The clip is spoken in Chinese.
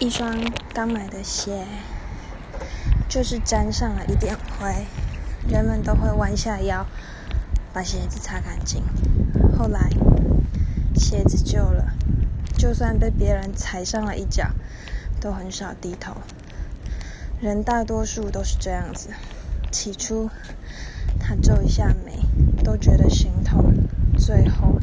一双刚买的鞋就是沾上了一点灰人们都会弯下腰把鞋子擦干净。后来鞋子旧了就算被别人踩上了一脚都很少低头人大多数都是这样子起初他皱一下眉都觉得心痛最后